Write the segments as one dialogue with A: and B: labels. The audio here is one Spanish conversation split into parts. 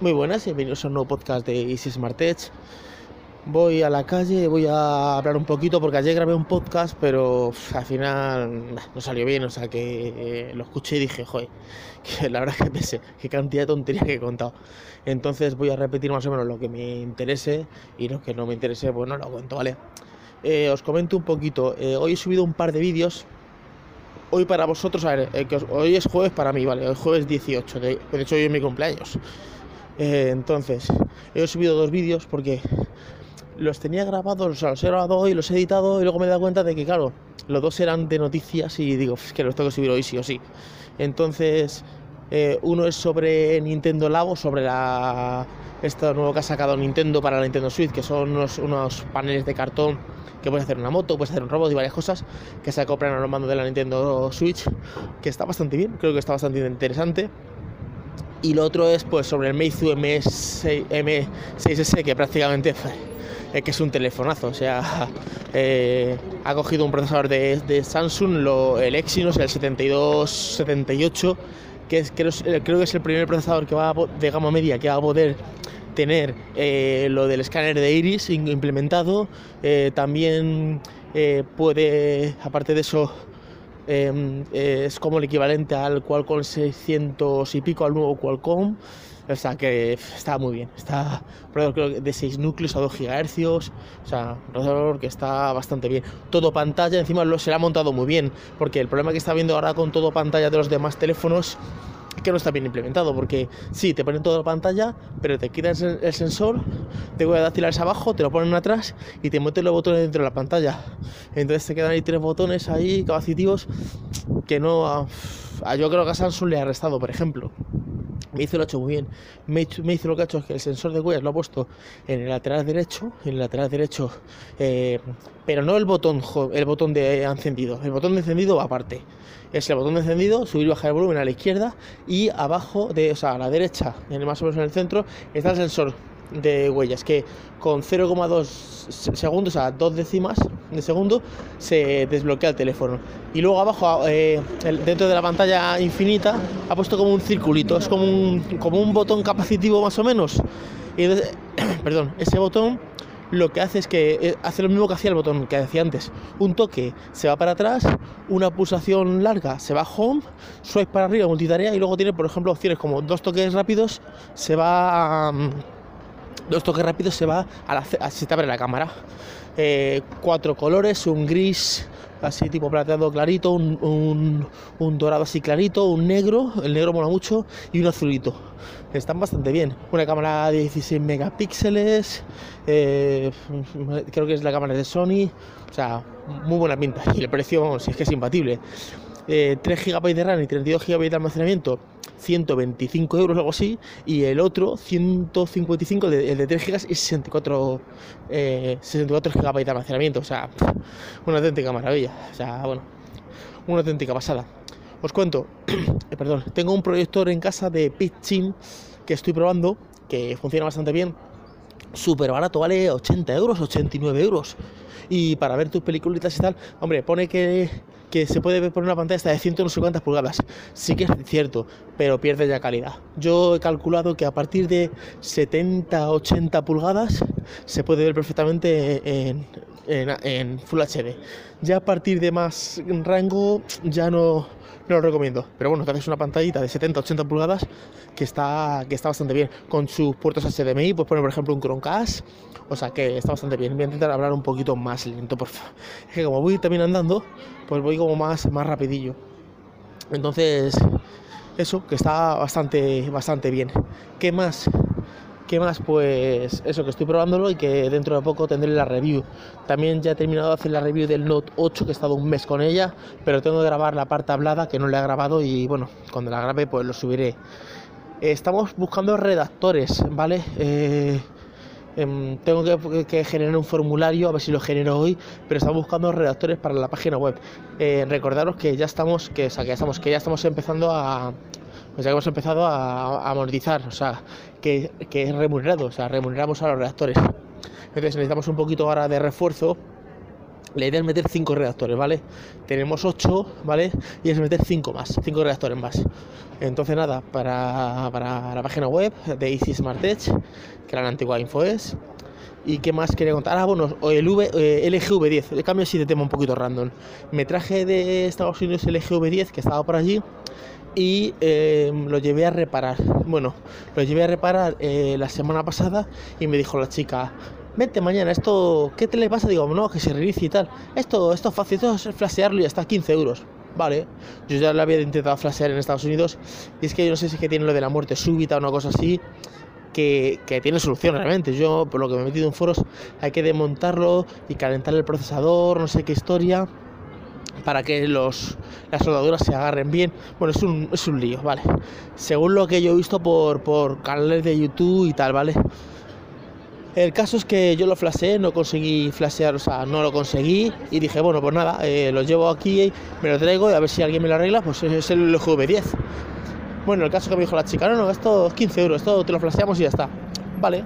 A: Muy buenas, bienvenidos a un nuevo podcast de Easy Smart Edge. Voy a la calle, voy a hablar un poquito porque ayer grabé un podcast, pero al final no salió bien, o sea que eh, lo escuché y dije, joder, que la verdad que pensé, qué cantidad de tonterías que he contado. Entonces voy a repetir más o menos lo que me interese y lo que no me interese, pues no lo cuento, ¿vale? Eh, os comento un poquito, eh, hoy he subido un par de vídeos hoy para vosotros, a ver, que hoy es jueves para mí, ¿vale? Hoy es jueves 18, de, de hecho hoy es mi cumpleaños. Eh, entonces, he subido dos vídeos porque los tenía grabados, los he grabado hoy, los he editado y luego me he dado cuenta de que, claro, los dos eran de noticias y digo, es que los tengo que subir hoy sí o sí. Entonces, eh, uno es sobre Nintendo Labo, sobre la esto nuevo que ha sacado Nintendo para la Nintendo Switch, que son unos, unos paneles de cartón que puedes hacer una moto, puedes hacer un robot y varias cosas que se acoplan a los mandos de la Nintendo Switch, que está bastante bien, creo que está bastante interesante y lo otro es pues sobre el Meizu M6, M6S que prácticamente es que es un telefonazo, o sea, eh, ha cogido un procesador de, Samsung, lo, el Exynos, el 7278, que es, creo, creo, que es el primer procesador que va de gama media que va a poder tener eh, lo del escáner de iris implementado, eh, también puede, aparte de eso, Em, es como el equivalente al Qualcomm 600 y pico, al nuevo Qualcomm. O sea que está muy bien, está creo de 6 núcleos a 2 GHz, o sea, un procesador que está bastante bien. Todo pantalla, encima lo, se ha montado muy bien, porque el problema que está viendo ahora con todo pantalla de los demás teléfonos que no está bien implementado, porque sí, te ponen toda la pantalla, pero te quitas el, sensor, te voy a dar abajo, te lo ponen atrás y te meten los botones dentro de la pantalla. Entonces te quedan ahí tres botones ahí capacitivos que no... yo creo que a Samsung le ha restado, por ejemplo. Me hizo lo hecho muy bien. Me, hizo lo que ha hecho es que el sensor de huellas lo ha puesto en el lateral derecho, en el lateral derecho, eh, pero no el botón, el botón de encendido. El botón de encendido va aparte. Es el botón de encendido, subir y bajar el volumen a la izquierda y abajo, de, o sea, a la derecha, en más o menos en el centro, está el sensor de huellas que con 0,2 segundos, sea, dos décimas de segundo, se desbloquea el teléfono. Y luego abajo, eh, dentro de la pantalla infinita, ha puesto como un circulito, es como un, como un botón capacitivo más o menos. Y perdón, ese botón lo que hace es que eh, hace lo mismo que hacía el botón que hacía antes. Un toque se va para atrás, una pulsación larga se va a home, swipe para arriba, multitarea y luego tiene, por ejemplo, opciones como dos toques rápidos, se va a dos toques rápidos se va a, la, se te abre la cámara. Eh, cuatro colores, un gris así tipo plateado clarito, un, dorado así clarito, un negro, el negro mola mucho, y un azulito. Están bastante bien. Una cámara de 16 megapíxeles, eh, creo que es la cámara de Sony, o sea, muy buena pinta. Y el precio, si es que es imbatible. 3 eh, GB de RAM y 32 GB de almacenamiento, 125 euros o algo así, y el otro 155, el de 3 GB y 64, 64 GB de almacenamiento, o sea, una auténtica maravilla, o sea, bueno, una auténtica pasada. Os cuento, eh, perdón, tengo un proyector en casa de Pitchin que estoy probando, que funciona bastante bien, súper barato, vale 80 euros, 89 euros. Y para ver tus películas y tal, hombre, pone que, que se puede ver por una pantalla hasta de 100 no sé cuántas pulgadas. Sí que es cierto, pero pierde ya calidad. Yo he calculado que a partir de 70, 80 pulgadas se puede ver perfectamente en, en Full HD. Ya a partir de más rango ya no no lo recomiendo. Pero bueno, te haces una pantallita de 70-80 pulgadas que está, que está bastante bien. Con sus puertos HDMI, pues poner por ejemplo un Chromecast. O sea que está bastante bien. Voy a intentar hablar un poquito más lento, por favor. Es que como voy también andando, pues voy como más, más rapidillo. Entonces, eso, que está bastante, bastante bien. ¿Qué más? ¿Qué más? Pues eso, que estoy probándolo y que dentro de poco tendré la review. También ya he terminado de hacer la review del Note 8, que he estado un mes con ella, pero tengo que grabar la parte hablada que no le he grabado y bueno, cuando la grabe pues lo subiré. Estamos buscando redactores, ¿vale? Eh, em, tengo que, generar un formulario, a ver si lo genero hoy, pero estamos buscando redactores para la página web. Eh, recordaros que ya estamos, que, que estamos, que ya estamos empezando a, pues ya hemos empezado a, amortizar, o sea, que, es remunerado, o sea, remuneramos a los redactores. Entonces necesitamos un poquito ahora de refuerzo la idea es meter 5 reactores, ¿vale? Tenemos 8, ¿vale? Y es meter 5 más, 5 reactores más. Entonces, nada, para, para, la página web de Easy Smart Edge, que era la antigua InfoES. ¿Y qué más quería contar? Ah, bueno, el v, eh, LG V10. El cambio así de tema un poquito random. Me traje de Estados Unidos el LG V10 que estaba por allí y eh, lo llevé a reparar. Bueno, lo llevé a reparar eh, la semana pasada y me dijo la chica, vente mañana, esto, ¿qué te le pasa? Digo, no, que se reinicie y tal. Esto, esto es fácil, esto es flashearlo y hasta 15 euros. Vale, yo ya lo había intentado flashear en Estados Unidos y es que yo no sé si es que tiene lo de la muerte súbita o una cosa así. Que, que, tiene solución realmente. Yo, por lo que me he metido en foros, hay que desmontarlo y calentar el procesador, no sé qué historia para que los, las soldaduras se agarren bien. Bueno, es un, es un lío, ¿vale? Según lo que yo he visto por, por canales de YouTube y tal, ¿vale? El caso es que yo lo flasheé, no conseguí flashear, o sea, no lo conseguí y dije, bueno, pues nada, eh, lo llevo aquí, me lo traigo y a ver si alguien me lo arregla, pues es el GV10. Bueno, el caso que me dijo la chica, no, no, esto es 15 euros, esto te lo flasheamos y ya está. Vale,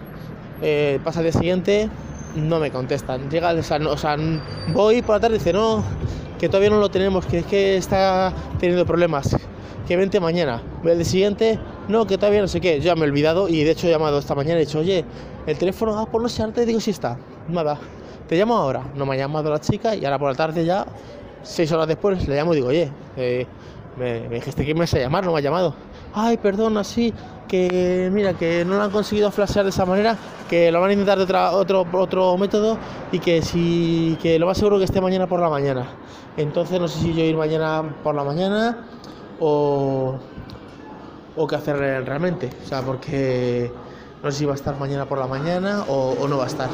A: eh, pasa el día siguiente, no me contestan. Llega, o sea, o sea, voy por la tarde y dice, no, que todavía no lo tenemos, que es que está teniendo problemas, que vente mañana. El siguiente, no, que todavía no sé qué, ya me he olvidado y de hecho he llamado esta mañana y he dicho, oye, el teléfono, ah, por no sé, arte digo si está, nada, te llamo ahora, no me ha llamado la chica y ahora por la tarde ya, seis horas después, le llamo y digo, oye, eh, me, dijiste que me ibas a llamar, no me ha llamado. Ay, perdona, sí, que mira, que no lo han conseguido flashear de esa manera, que lo van a intentar de otro, otro método y que si que lo más seguro que esté mañana por la mañana. Entonces no sé si yo ir mañana por la mañana o, o qué hacer realmente. O sea, porque no sé si va a estar mañana por la mañana o, no va a estar.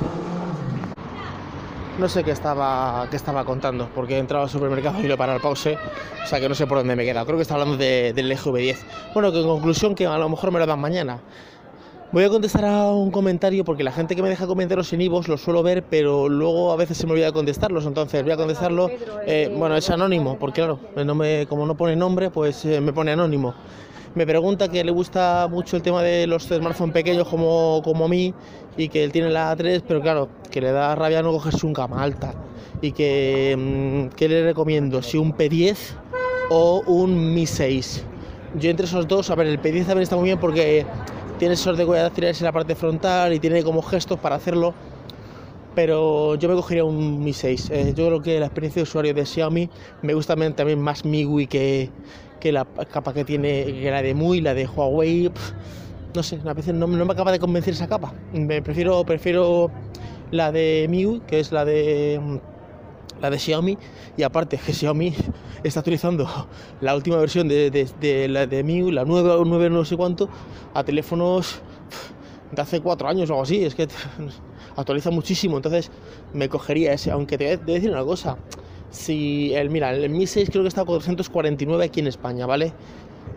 A: No sé qué estaba, qué estaba contando, porque he entrado al supermercado y lo he parado al pause, o sea que no sé por dónde me he quedado. Creo que está hablando del LGV10. Bueno, que en conclusión que a lo mejor me lo dan mañana. Voy a contestar a un comentario porque la gente que me deja comentarios en Ivos los suelo ver, pero luego a veces se me olvida contestarlos. Entonces voy a contestarlo. Eh, eh, bueno, es anónimo, porque claro, no me, como no pone nombre, pues eh, me pone anónimo. Me pregunta que le gusta mucho el tema de los smartphones pequeños como, como a mí y que él tiene la A3, pero claro, que le da rabia no cogerse un cama alta. Y que, mm, ¿qué le recomiendo? Si un P10 o un Mi 6. Yo entre esos dos, a ver, el P10 también está muy bien porque tiene sensor de huella dactilares en la parte frontal y tiene como gestos para hacerlo. Pero yo me cogería un Mi 6. Eh, yo creo que la experiencia de usuario de Xiaomi me gusta también más MIUI que, que la capa que tiene que la de MUI, la de Huawei. no sé, a veces no, no, me acaba de convencer esa capa. Me prefiero, prefiero la de MIUI, que es la de la de Xiaomi. Y aparte que Xiaomi está utilizando la última versión de, de, la de MIUI, la 9 o 9 no sé cuánto, a teléfonos de hace 4 años o algo así, es que actualiza muchísimo, entonces me cogería ese, aunque te voy a decir una cosa, si el, mira, el Mi 6 creo que está a 449 aquí en España, ¿vale?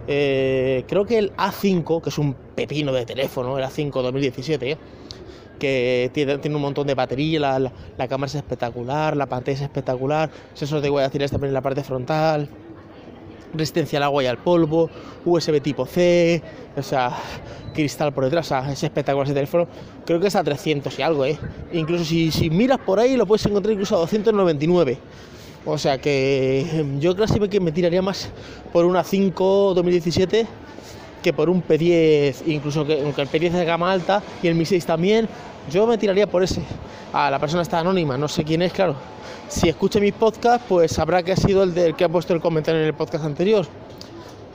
A: Eh, creo que el A5, que es un pepino de teléfono, el A5 2017, que tiene, tiene, un montón de batería, la, la, cámara es espectacular, la pantalla es espectacular, sensor de huella dactilares también en la parte frontal, resistencia al agua y al polvo, USB tipo C, o sea, cristal por detrás, es espectacular ese teléfono. Creo que es a 300 y algo, ¿eh? Incluso si, si miras por ahí lo puedes encontrar incluso a 299. O sea que yo creo que me tiraría más por una 5 2017 que por un P10, incluso que aunque el P10 es de gama alta y el Mi 6 también, yo me tiraría por ese. Ah, la persona está anónima, no sé quién es, claro. Si escucha mis podcasts, pues sabrá que ha sido el del que ha puesto el comentario en el podcast anterior.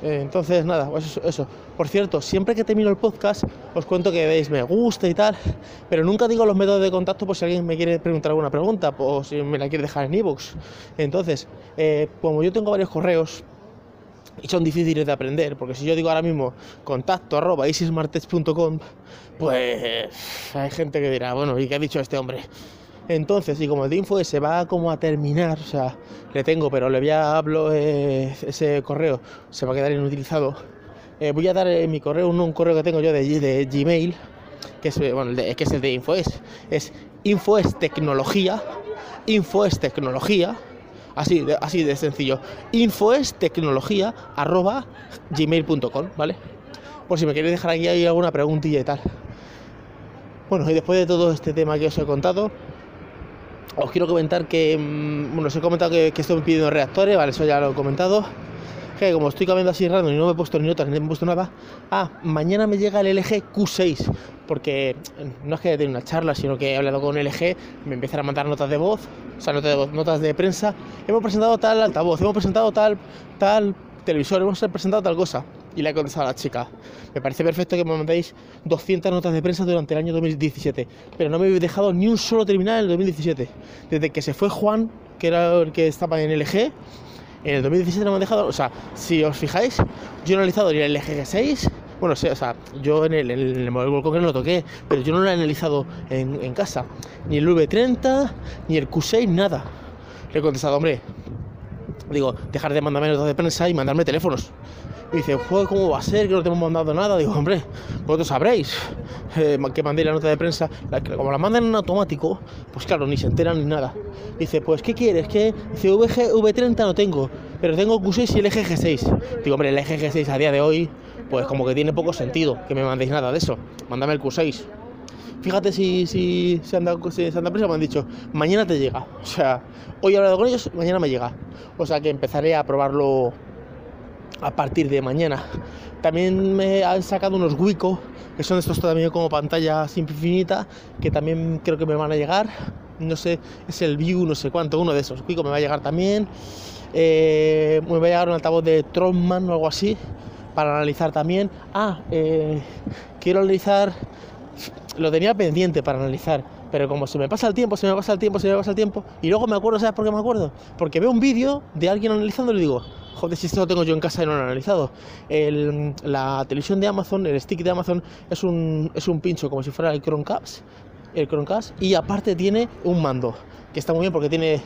A: Eh, entonces, nada, pues eso, Por cierto, siempre que termino el podcast os cuento que veis me gusta y tal, pero nunca digo los métodos de contacto por si alguien me quiere preguntar alguna pregunta o si me la quiere dejar en ebooks. Entonces, eh, como yo tengo varios correos y son difíciles de aprender, porque si yo digo ahora mismo contacto arroba pues hay gente que dirá, bueno, ¿y qué ha dicho este hombre? Entonces, y como el de info se va como a terminar, o sea, le tengo, pero le voy a hablo eh, ese correo, se va a quedar inutilizado. Eh, voy a dar en mi correo un, correo que tengo yo de, de Gmail, que es, bueno, que es el de InfoES. Es InfoES Tecnología, InfoES Tecnología, así de, así de sencillo. InfoES Tecnología arroba gmail.com, ¿vale? Por si me queréis dejar aquí alguna preguntilla y tal. Bueno, y después de todo este tema que os he contado, os quiero comentar que, mm, bueno, os he comentado que estoy pidiendo reactores, vale, eso ya lo he comentado. Que como estoy cambiando así random y no me he puesto ni notas ni me he puesto nada, ah, mañana me llega el LG Q6, porque no es que tenido una charla, sino que he hablado con LG, me empiezan a mandar notas de voz, o sea, notas de voz, notas de prensa, hemos presentado tal altavoz, hemos presentado tal, tal televisor, hemos presentado tal cosa. Y le he contestado a la chica, me parece perfecto que me mandéis 200 notas de prensa durante el año 2017, pero no me habéis dejado ni un solo terminal en el 2017. Desde que se fue Juan, que era el que estaba en LG, en el 2017 no me han dejado, o sea, si os fijáis, yo no he analizado ni el LG G6, bueno, o sea, yo en el, en el modelo no lo toqué, pero yo no lo he analizado en, en casa, ni el V30, ni el Q6, nada. Le he contestado, hombre, digo, dejar de mandarme notas de prensa y mandarme teléfonos. Y dice, ¿cómo va a ser que no te hemos mandado nada? Digo, hombre, vosotros sabréis eh, que mandé la nota de prensa. como la mandan en automático, pues claro, ni se enteran ni nada. Dice, pues, ¿qué quieres? que Dice, VG, V30 no tengo, pero tengo Q6 y el eje G6. Digo, hombre, el eje G6 a día de hoy, pues como que tiene poco sentido que me mandéis nada de eso. Mándame el Q6. Fíjate si, si se han dado prisa, me han dicho, mañana te llega. O sea, hoy he hablado con ellos, mañana me llega. O sea que empezaré a probarlo a partir de mañana. También me han sacado unos Wico, que son estos también como pantalla infinita, que también creo que me van a llegar. No sé, es el View, no sé cuánto, uno de esos. Wico me va a llegar también. Eh, me va a llegar un altavoz de Tronman o algo así, para analizar también. Ah, eh, quiero analizar, lo tenía pendiente para analizar pero como se me pasa el tiempo, se me pasa el tiempo, se me pasa el tiempo, y luego me acuerdo, ¿sabes por qué me acuerdo? Porque veo un vídeo de alguien analizando y le digo, joder, si esto lo tengo yo en casa y no lo he analizado. la televisión de Amazon, el stick de Amazon, es un, es un pincho como si fuera el Chromecast, el Chromecast, y aparte tiene un mando, que está muy bien porque tiene,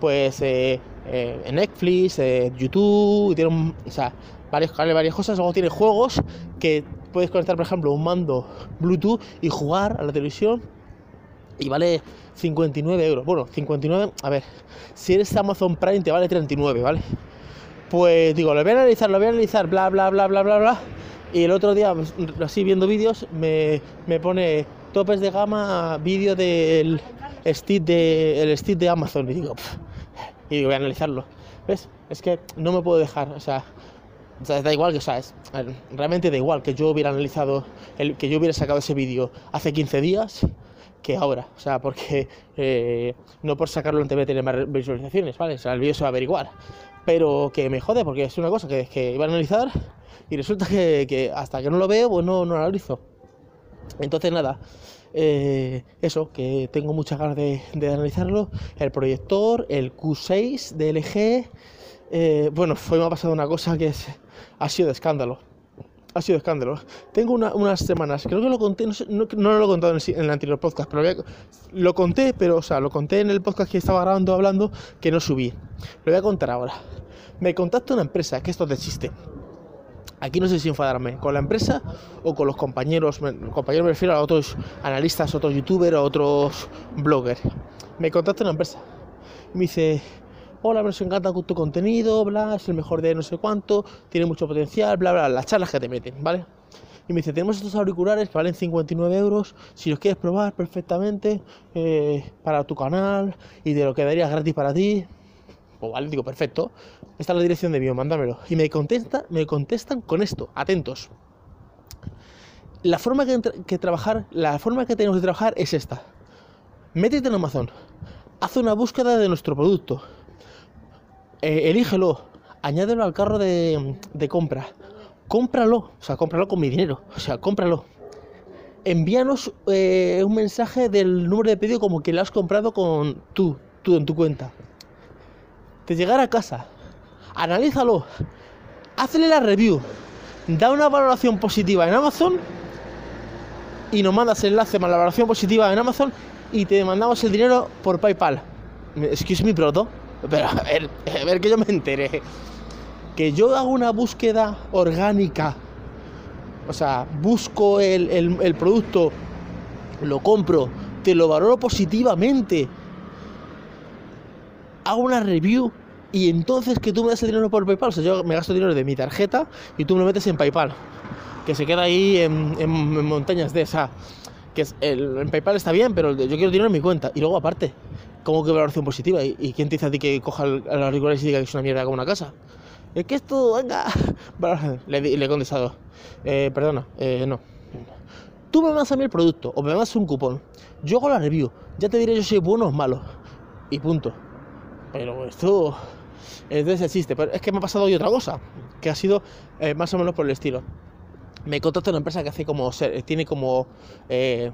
A: pues, eh, eh, Netflix, eh, YouTube, tiene un, o sea, varias cosas, luego tiene juegos que puedes conectar, por ejemplo, un mando Bluetooth y jugar a la televisión y vale 59 euros. Bueno, 59, a ver, si eres Amazon Prime te vale 39, ¿vale? Pues digo, lo voy a analizar, lo voy a analizar, bla, bla, bla, bla, bla, bla. Y el otro día, pues, así viendo vídeos, me, pone topes de gama, vídeo del stick de, el stick de Amazon. Y digo, y digo, voy a analizarlo. ¿Ves? Es que no me puedo dejar, o sea, da igual que, o sea, realmente da igual que yo hubiera analizado, el, que yo hubiera sacado ese vídeo hace 15 días que ahora, o sea, porque eh, no por sacarlo en TV tiene más visualizaciones, ¿vale? O sea, el vídeo se va a averiguar, pero que me jode porque es una cosa que, iba a analizar y resulta que, hasta que no lo veo, pues no, lo analizo. Entonces, nada, eh, eso, que tengo muchas ganas de, analizarlo. El proyector, el Q6 de LG. Eh, bueno, fue me ha pasado una cosa que ha sido de escándalo ha sido escándalo. Tengo unas semanas, creo que lo conté, no, no, lo he contado en el, anterior podcast, pero lo conté, pero, o sea, lo conté en el podcast que estaba grabando, hablando, que no subí. Lo voy a contar ahora. Me contacta una empresa, que esto de chiste. Aquí no sé si enfadarme con la empresa o con los compañeros, compañeros me refiero a otros analistas, otros youtubers, otros bloggers. Me contacta una empresa. Me dice, hola, nos encanta tu contenido, bla, es el mejor de no sé cuánto, tiene mucho potencial, bla, bla, las charlas que te meten, ¿vale? Y me dice, tenemos estos auriculares que valen 59 euros, si los quieres probar perfectamente eh, para tu canal y te lo quedaría gratis para ti. Pues vale, digo, perfecto. Esta es la dirección de mío, mándamelo. Y me, contesta, me contestan con esto, atentos. La forma que, que trabajar, la forma que tenemos de trabajar es esta. Métete en Amazon, haz una búsqueda de nuestro producto eh, elígelo, añádelo al carro de, compra, cómpralo, o sea, cómpralo con mi dinero, o sea, cómpralo. Envíanos eh, un mensaje del número de pedido como que lo has comprado con tú, tú en tu cuenta. Te llegará a casa, analízalo, hazle la review, da una valoración positiva en Amazon y nos mandas el enlace más la valoración positiva en Amazon y te mandamos el dinero por PayPal. Excuse me, proto. Pero a ver, a ver que yo me enteré. Que yo hago una búsqueda orgánica. O sea, busco el, producto, lo compro, te lo valoro positivamente. Hago una review y entonces que tú me das el dinero por PayPal. O sea, yo me gasto dinero de mi tarjeta y tú me lo metes en PayPal. Que se queda ahí en, montañas de esa. Que es el, en PayPal está bien, pero yo quiero dinero en mi cuenta. Y luego aparte, ¿Cómo que valoración positiva? ¿Y, quién te dice a ti que coja el, auricular y diga que es una mierda como una casa? Es que esto, venga. Le, he contestado, eh, perdona, eh, no. Tú me mandas a mí el producto o me mandas un cupón. Yo hago la review. Ya te diré yo si es bueno o malo. Y punto. Pero esto es existe. Pero es que me ha pasado hoy otra cosa. Que ha sido eh, más o menos por el estilo me contacta una empresa que hace como tiene como eh,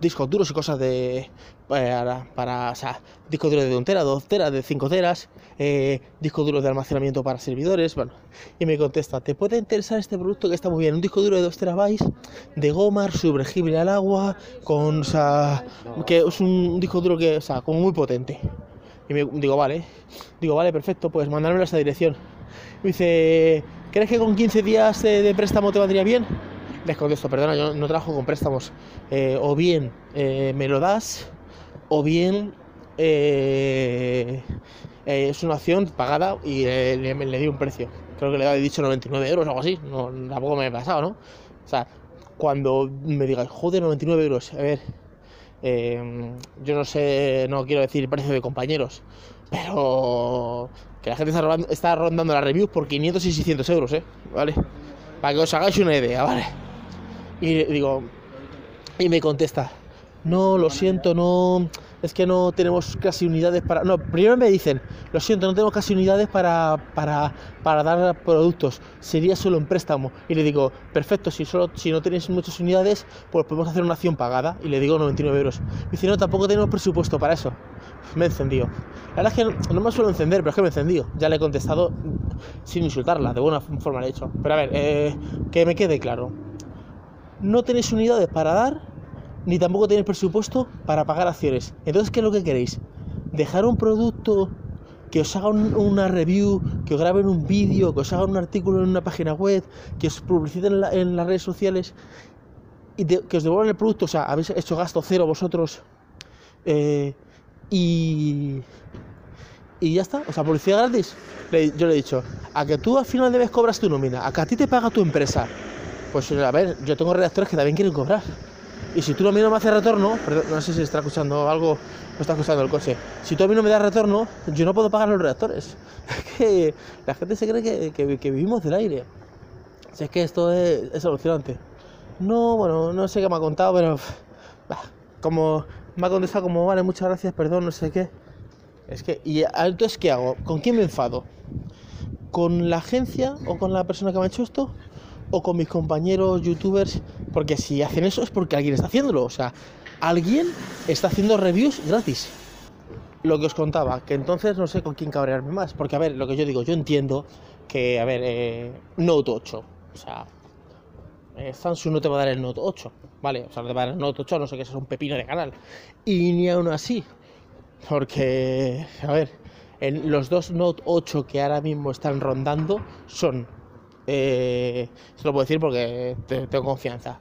A: discos duros y cosas de para, para o sea, discos duros de 1 tera, 2 teras, de 5 teras, eh, discos duros de almacenamiento para servidores, bueno, y me contesta, ¿te puede interesar este producto que está muy bien? Un disco duro de 2 terabytes de goma, sumergible al agua, con, o sea, que es un disco duro que, o sea, como muy potente. Y me digo, vale, digo, vale, perfecto, pues mandarme a esa dirección. Me dice, ¿crees que con 15 días de, préstamo te vendría bien? Les contesto, perdona, yo no trabajo con préstamos. Eh, o bien eh, me lo das, o bien eh, es una opción pagada y le, le, di un precio. Creo que le he dicho 99 euros o algo así. No, tampoco me he pasado, ¿no? O sea, cuando me digas, joder, 99 euros, a ver, yo no sé, no quiero decir precio de compañeros, pero que la gente está, rondando las reviews por 500 y 600 euros, ¿eh? ¿Vale? Para que os hagáis una idea, ¿vale? Y digo, y me contesta, no, lo siento, no, es que no tenemos casi unidades para... No, primero me dicen, lo siento, no tenemos casi unidades para, para, para dar productos, sería solo en préstamo. Y le digo, perfecto, si, solo, si no tenéis muchas unidades, pues podemos hacer una acción pagada. Y le digo 99 euros. Y dice, no, tampoco tenemos presupuesto para eso. Me he encendido. La verdad es que no, me suelo encender, pero es que me he encendido. Ya le he contestado sin insultarla, de buena forma le he hecho. Pero a ver, eh, que me quede claro. No tenéis unidades para dar ni tampoco tenéis presupuesto para pagar acciones. Entonces, ¿qué es lo que queréis? ¿Dejar un producto que os haga una review, que os graben un vídeo, que os hagan un artículo en una página web, que os publiciten en, las redes sociales y que os devuelvan el producto? O sea, habéis hecho gasto cero vosotros eh, y, y ya está. O sea, publicidad gratis. yo le he dicho, a que tú al final debes cobrar tu nómina, a que a ti te paga tu empresa. Pues a ver, yo tengo redactores que también quieren cobrar. Y si tú a mí no me haces retorno, no sé si está escuchando algo, no está escuchando el coche. Si tú a mí no me das retorno, yo no puedo pagar los reactores. Es que la gente se cree que, vivimos del aire. Si es que esto es, es alucinante. No, bueno, no sé qué me ha contado, pero como me ha contestado como, vale, muchas gracias, perdón, no sé qué. Es que, ¿y entonces qué hago? ¿Con quién me enfado? ¿Con la agencia o con la persona que me ha hecho esto? O con mis compañeros youtubers, porque si hacen eso es porque alguien está haciéndolo, o sea, alguien está haciendo reviews gratis. Lo que os contaba, que entonces no sé con quién cabrearme más, porque a ver, lo que yo digo, yo entiendo que, a ver, eh, Note 8, o sea, eh, Samsung no te va a dar el Note 8, ¿vale? O sea, no te va a dar el Note 8, no sé qué, es un pepino de canal. Y ni aún así, porque, a ver, en los dos Note 8 que ahora mismo están rondando son eh, se lo puedo decir porque tengo confianza.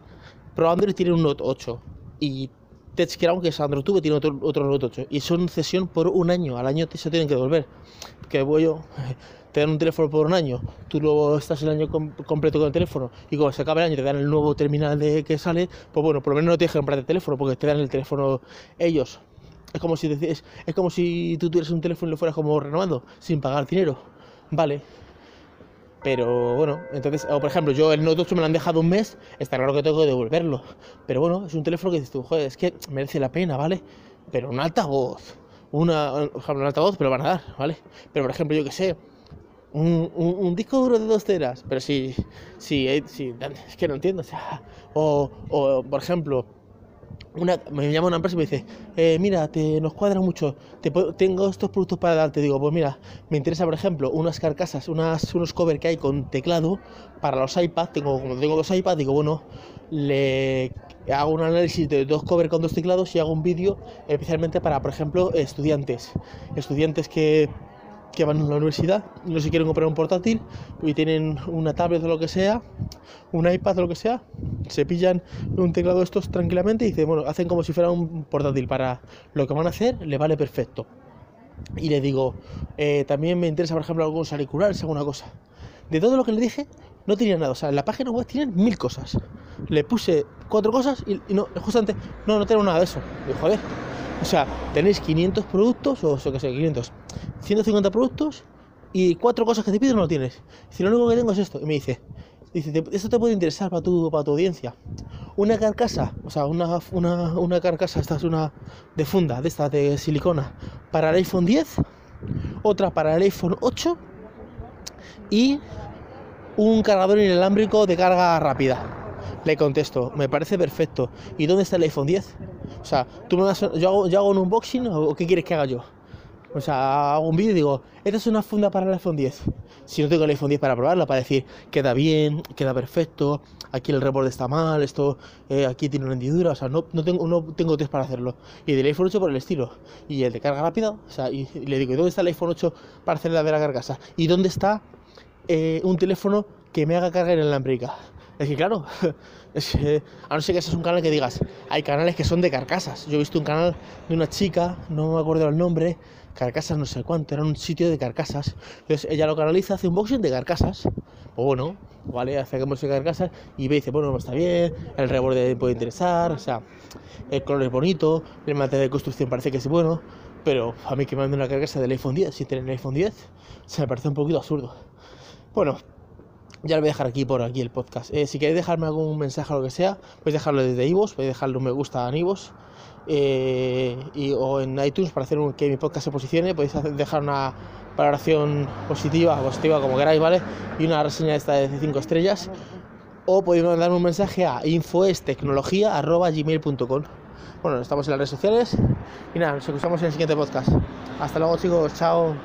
A: Pero Android tiene un Note 8 y TechCrown, que es Android Tube, tiene otro, otro Note 8 y son cesión por un año. Al año se tienen que devolver. Que voy yo, te dan un teléfono por un año, tú luego estás el año completo con el teléfono y cuando se acaba el año te dan el nuevo terminal de que sale, pues bueno, por lo menos no te dejan comprar el teléfono porque te dan el teléfono ellos. Es como si es, es como si tú tuvieras un teléfono y lo fueras como renovando, sin pagar dinero. Vale, pero bueno, entonces, o por ejemplo, yo el Note 8 me lo han dejado un mes, está claro que tengo que devolverlo. Pero bueno, es un teléfono que dices tú, joder, es que merece la pena, ¿vale? Pero un altavoz, una, un altavoz, pero van a dar, ¿vale? Pero por ejemplo, yo que sé, un, un, disco duro de dos teras, pero si, si, si, es que no entiendo, o sea, o, o por ejemplo, una, me llama una empresa y me dice, eh, mira, te, nos cuadra mucho, te, tengo estos productos para darte. Digo, pues mira, me interesa, por ejemplo, unas carcasas, unas, unos covers que hay con teclado para los iPads. Tengo, como tengo dos iPads, digo, bueno, le hago un análisis de dos covers con dos teclados y hago un vídeo especialmente para, por ejemplo, estudiantes. Estudiantes que que van a la universidad, no se quieren comprar un portátil y tienen una tablet o lo que sea, un iPad o lo que sea, se pillan un teclado de estos tranquilamente y dicen, bueno, hacen como si fuera un portátil para lo que van a hacer, le vale perfecto. Y le digo, eh, también me interesa, por ejemplo, algunos auriculares, alguna cosa. De todo lo que le dije, no tenía nada. O sea, en la página web tienen mil cosas. Le puse cuatro cosas y, no, justamente, no, no tengo nada de eso. Y joder, O sea, tenéis 500 productos, o sea, que sé, 500, 150 productos y cuatro cosas que te piden no lo tienes. Si lo único que tengo es esto. Y me dice, dice, esto te puede interesar para tu, para tu audiencia. Una carcasa, o sea, una, una, una carcasa, esta es una de funda, de esta de silicona, para el iPhone 10, otra para el iPhone 8 y un cargador inalámbrico de carga rápida. Le contesto, me parece perfecto. ¿Y dónde está el iPhone 10? O sea, tú me vas yo, hago, yo hago un unboxing o qué quieres que haga yo? O sea, hago un vídeo y digo, esta es una funda para el iPhone 10. Si no tengo el iPhone 10 para probarlo, para decir, queda bien, queda perfecto, aquí el reborde está mal, esto, eh, aquí tiene una hendidura, o sea, no, no, tengo, no tengo test para hacerlo. Y del iPhone 8 por el estilo. Y el de carga rápida, o sea, y, le digo, ¿y dónde está el iPhone 8 para hacer la de la carcasa? ¿Y dónde está eh, un teléfono que me haga carga inalámbrica? Es que claro, a no ser que ese es un canal que digas, hay canales que son de carcasas. Yo he visto un canal de una chica, no me acuerdo el nombre, carcasas no sé cuánto, era un sitio de carcasas. Entonces ella lo canaliza, hace un boxing de carcasas. O bueno, vale, hace de carcasas y ve dice, bueno, no está bien, el reborde puede interesar, o sea, el color es bonito, el material de construcción parece que es bueno, pero a mí que me manden una carcasa del iPhone 10 si tienen el iPhone 10, se me parece un poquito absurdo. Bueno, ya lo voy a dejar aquí por aquí el podcast. Eh, si queréis dejarme algún mensaje o lo que sea, podéis dejarlo desde iVoox, podéis dejarle un me gusta en iVoox eh, o en iTunes para hacer que mi podcast se posicione. Podéis dejar una valoración positiva, positiva como queráis, ¿vale? Y una reseña esta de 5 estrellas. O podéis mandarme un mensaje a infoestecnología.gmail.com Bueno, estamos en las redes sociales. Y nada, nos escuchamos en el siguiente podcast. Hasta luego chicos, chao.